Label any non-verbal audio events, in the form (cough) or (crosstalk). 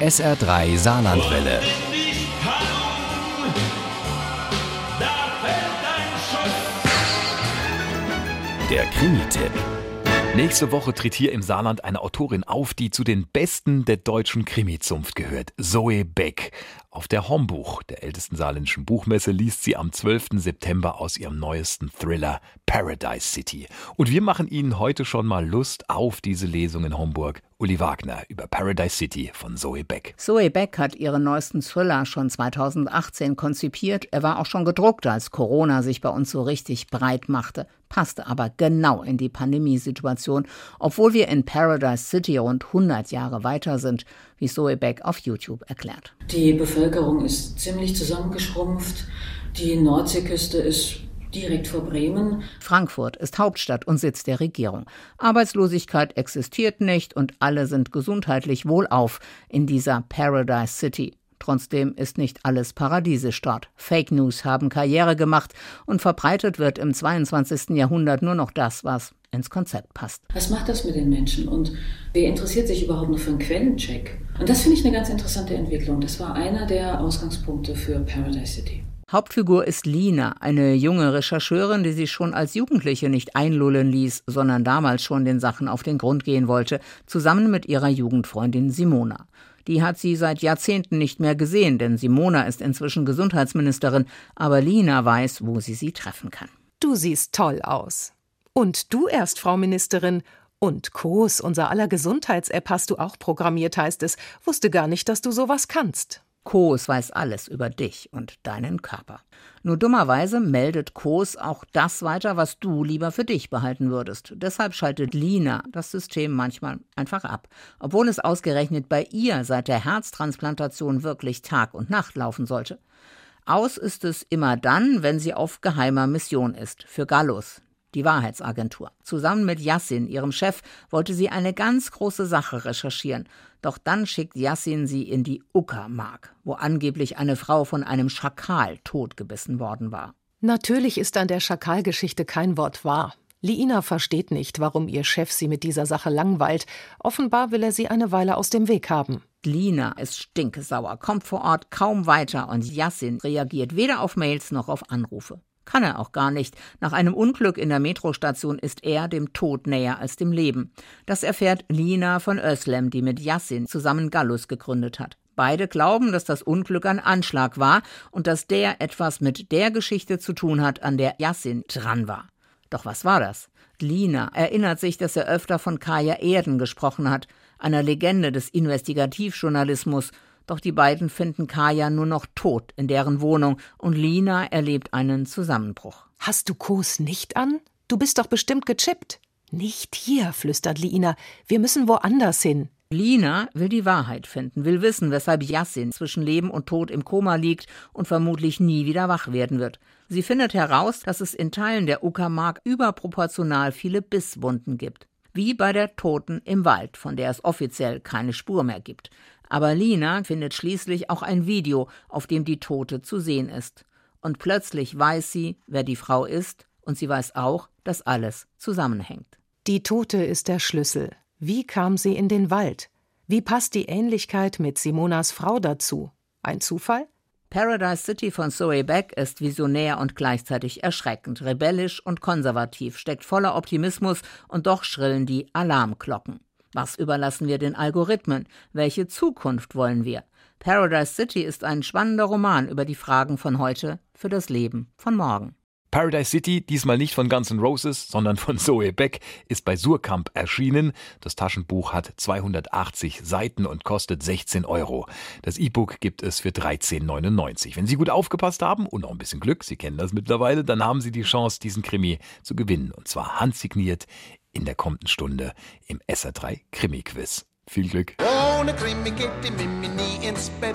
SR3 Saarlandwelle. Der Krimi-Tipp. Nächste Woche tritt hier im Saarland eine Autorin auf, die zu den Besten der deutschen Krimizunft gehört, Zoe Beck. Auf der Hombuch, der ältesten saarländischen Buchmesse, liest sie am 12. September aus ihrem neuesten Thriller Paradise City. Und wir machen Ihnen heute schon mal Lust auf diese Lesung in Homburg. Uli Wagner über Paradise City von Zoe Beck. Zoe Beck hat ihren neuesten Thriller schon 2018 konzipiert. Er war auch schon gedruckt, als Corona sich bei uns so richtig breit machte passte aber genau in die Pandemiesituation, obwohl wir in Paradise City rund 100 Jahre weiter sind, wie Zoe Beck auf YouTube erklärt. Die Bevölkerung ist ziemlich zusammengeschrumpft. Die Nordseeküste ist direkt vor Bremen. Frankfurt ist Hauptstadt und Sitz der Regierung. Arbeitslosigkeit existiert nicht und alle sind gesundheitlich wohlauf in dieser Paradise City. Trotzdem ist nicht alles paradiesisch dort. Fake News haben Karriere gemacht und verbreitet wird im 22. Jahrhundert nur noch das, was ins Konzept passt. Was macht das mit den Menschen und wer interessiert sich überhaupt noch für einen Quellencheck? Und das finde ich eine ganz interessante Entwicklung. Das war einer der Ausgangspunkte für Paradise City. Hauptfigur ist Lina, eine junge Rechercheurin, die sich schon als Jugendliche nicht einlullen ließ, sondern damals schon den Sachen auf den Grund gehen wollte, zusammen mit ihrer Jugendfreundin Simona. Die hat sie seit Jahrzehnten nicht mehr gesehen, denn Simona ist inzwischen Gesundheitsministerin, aber Lina weiß, wo sie sie treffen kann. Du siehst toll aus. Und du erst, Frau Ministerin. Und Kos, unser aller Gesundheits-App hast du auch programmiert, heißt es. Wusste gar nicht, dass du sowas kannst. Kos weiß alles über dich und deinen Körper. Nur dummerweise meldet Kos auch das weiter, was du lieber für dich behalten würdest. Deshalb schaltet Lina das System manchmal einfach ab, obwohl es ausgerechnet bei ihr seit der Herztransplantation wirklich Tag und Nacht laufen sollte. Aus ist es immer dann, wenn sie auf geheimer Mission ist, für Gallus, die Wahrheitsagentur. Zusammen mit Yassin, ihrem Chef, wollte sie eine ganz große Sache recherchieren. Doch dann schickt Yassin sie in die Uckermark, wo angeblich eine Frau von einem Schakal totgebissen worden war. Natürlich ist an der Schakalgeschichte kein Wort wahr. Liina versteht nicht, warum ihr Chef sie mit dieser Sache langweilt. Offenbar will er sie eine Weile aus dem Weg haben. Lina ist stinkesauer, kommt vor Ort kaum weiter und Yassin reagiert weder auf Mails noch auf Anrufe. Kann er auch gar nicht. Nach einem Unglück in der Metrostation ist er dem Tod näher als dem Leben. Das erfährt Lina von Özlem, die mit Yassin zusammen Gallus gegründet hat. Beide glauben, dass das Unglück ein Anschlag war und dass der etwas mit der Geschichte zu tun hat, an der Yassin dran war. Doch was war das? Lina erinnert sich, dass er öfter von Kaya Erden gesprochen hat, einer Legende des Investigativjournalismus doch die beiden finden Kaya nur noch tot in deren Wohnung und Lina erlebt einen Zusammenbruch. Hast du Kos nicht an? Du bist doch bestimmt gechippt. Nicht hier, flüstert Lina. Wir müssen woanders hin. Lina will die Wahrheit finden, will wissen, weshalb Yassin zwischen Leben und Tod im Koma liegt und vermutlich nie wieder wach werden wird. Sie findet heraus, dass es in Teilen der Uckermark überproportional viele Bisswunden gibt. Wie bei der Toten im Wald, von der es offiziell keine Spur mehr gibt. Aber Lina findet schließlich auch ein Video, auf dem die Tote zu sehen ist. Und plötzlich weiß sie, wer die Frau ist, und sie weiß auch, dass alles zusammenhängt. Die Tote ist der Schlüssel. Wie kam sie in den Wald? Wie passt die Ähnlichkeit mit Simonas Frau dazu? Ein Zufall? Paradise City von Zoe Beck ist visionär und gleichzeitig erschreckend, rebellisch und konservativ, steckt voller Optimismus und doch schrillen die Alarmglocken. Was überlassen wir den Algorithmen? Welche Zukunft wollen wir? Paradise City ist ein spannender Roman über die Fragen von heute für das Leben von morgen. Paradise City, diesmal nicht von Guns N' Roses, sondern von (laughs) Zoe Beck, ist bei Surkamp erschienen. Das Taschenbuch hat 280 Seiten und kostet 16 Euro. Das E-Book gibt es für 13,99. Wenn Sie gut aufgepasst haben und noch ein bisschen Glück, Sie kennen das mittlerweile, dann haben Sie die Chance, diesen Krimi zu gewinnen. Und zwar handsigniert in der kommenden Stunde im SR3 Krimi-Quiz. Viel Glück. Ohne Krimi geht die Mimi nie ins Bett.